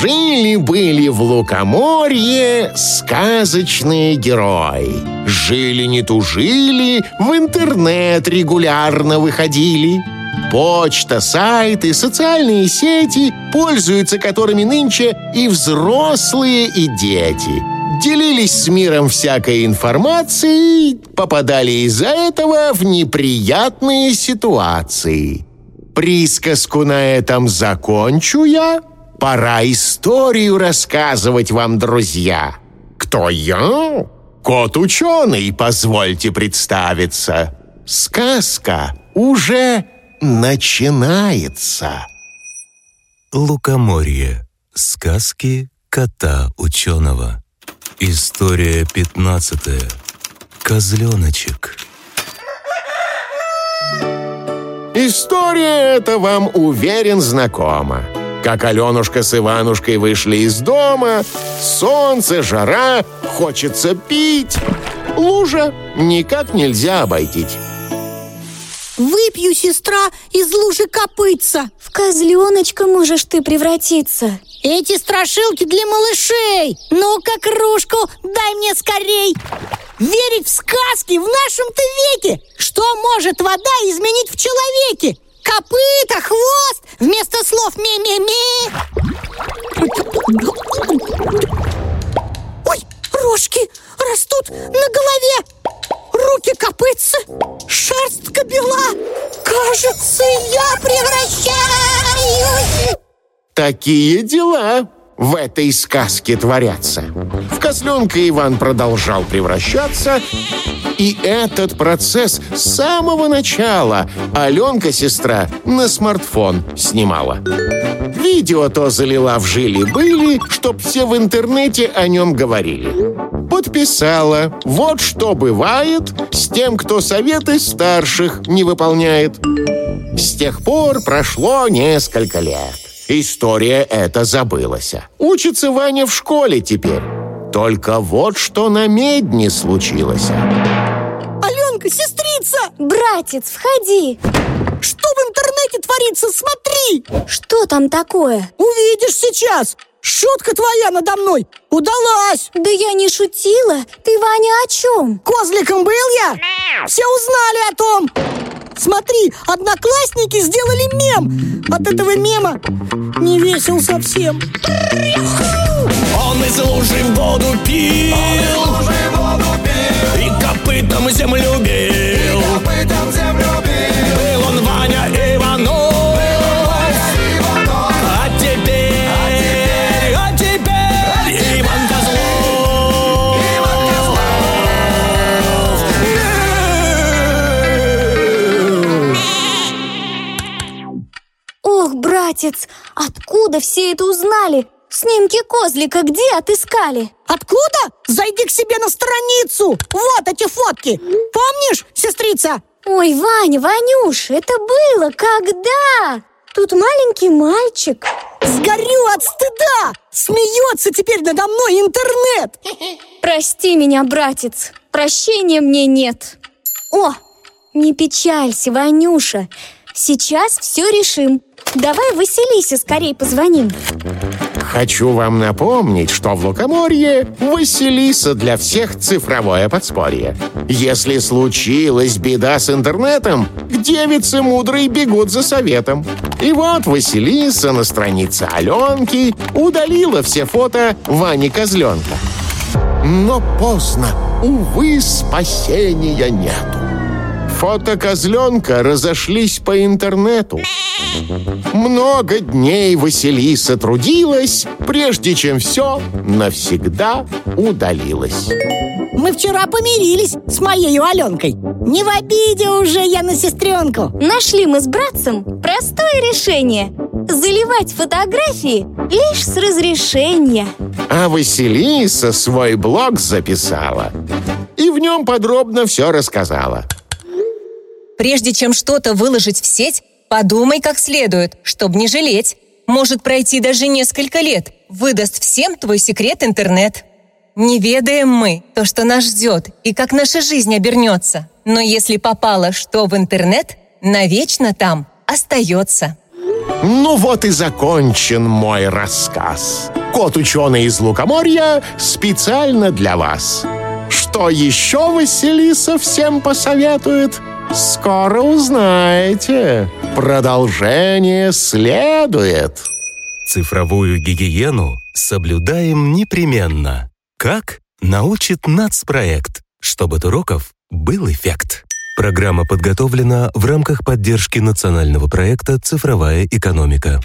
Жили-были в Лукоморье сказочные герои. Жили не тужили, в интернет регулярно выходили. Почта, сайты, социальные сети, пользуются которыми нынче и взрослые, и дети. Делились с миром всякой информацией, попадали из-за этого в неприятные ситуации. Присказку на этом закончу я. Пора историю рассказывать вам, друзья. Кто я? Кот-ученый, позвольте представиться. Сказка уже начинается. Лукоморье. Сказки кота-ученого. История пятнадцатая. Козленочек. История эта вам, уверен, знакома. Как Аленушка с Иванушкой вышли из дома, солнце, жара, хочется пить. Лужа никак нельзя обойти. Выпью, сестра, из лужи копытца В козленочка можешь ты превратиться Эти страшилки для малышей Ну-ка, кружку дай мне скорей Верить в сказки в нашем-то веке Что может вода изменить в человеке? Копыта, хвост Вместо слов ми-ми-ми Ой, рожки растут на голове. Руки копытца, шерстка бела. Кажется, я превращаюсь. Такие дела в этой сказке творятся. В козленка Иван продолжал превращаться, и этот процесс с самого начала Аленка, сестра, на смартфон снимала. Видео то залила в жили-были, чтоб все в интернете о нем говорили. Подписала. Вот что бывает с тем, кто советы старших не выполняет. С тех пор прошло несколько лет. История эта забылась. Учится Ваня в школе теперь. Только вот что на медне случилось. Аленка, сестрица, Братец, входи! Что в интернете творится, смотри! Что там такое? Увидишь сейчас! Шутка твоя надо мной! Удалась! Да я не шутила. Ты, Ваня, о чем? Козликом был я? Все узнали о том! Смотри, одноклассники сделали мем! От этого мема не весел совсем. Он из лужи в воду пил, И копытом землю бил. Был он Ваня Иванов. А теперь, а теперь Иван Козлов Ох, братец, откуда все это узнали? Снимки козлика где отыскали? Откуда? Зайди к себе на страницу. Вот эти фотки. Помнишь, сестрица? Ой, Ваня, Ванюш, это было когда? Тут маленький мальчик. Сгорю от стыда. Смеется теперь надо мной интернет. Прости меня, братец, прощения мне нет. О, не печалься, Ванюша. Сейчас все решим. Давай Василисе скорей позвоним Хочу вам напомнить, что в Лукоморье Василиса для всех цифровое подспорье. Если случилась беда с интернетом, к девице мудрой бегут за советом. И вот Василиса на странице Аленки удалила все фото Вани Козленка. Но поздно, увы, спасения нету. Фото козленка разошлись по интернету. Много дней Василиса трудилась, прежде чем все навсегда удалилось. Мы вчера помирились с моей Аленкой Не в обиде уже я на сестренку Нашли мы с братцем простое решение Заливать фотографии лишь с разрешения А Василиса свой блог записала и в нем подробно все рассказала. Прежде чем что-то выложить в сеть, подумай как следует, чтобы не жалеть. Может пройти даже несколько лет. Выдаст всем твой секрет интернет. Не ведаем мы то, что нас ждет и как наша жизнь обернется. Но если попало что в интернет, навечно там остается. Ну вот и закончен мой рассказ. Кот-ученый из Лукоморья специально для вас. Что еще Василиса всем посоветует? Скоро узнаете. Продолжение следует. Цифровую гигиену соблюдаем непременно. Как? Научит нацпроект, чтобы от уроков был эффект. Программа подготовлена в рамках поддержки национального проекта «Цифровая экономика».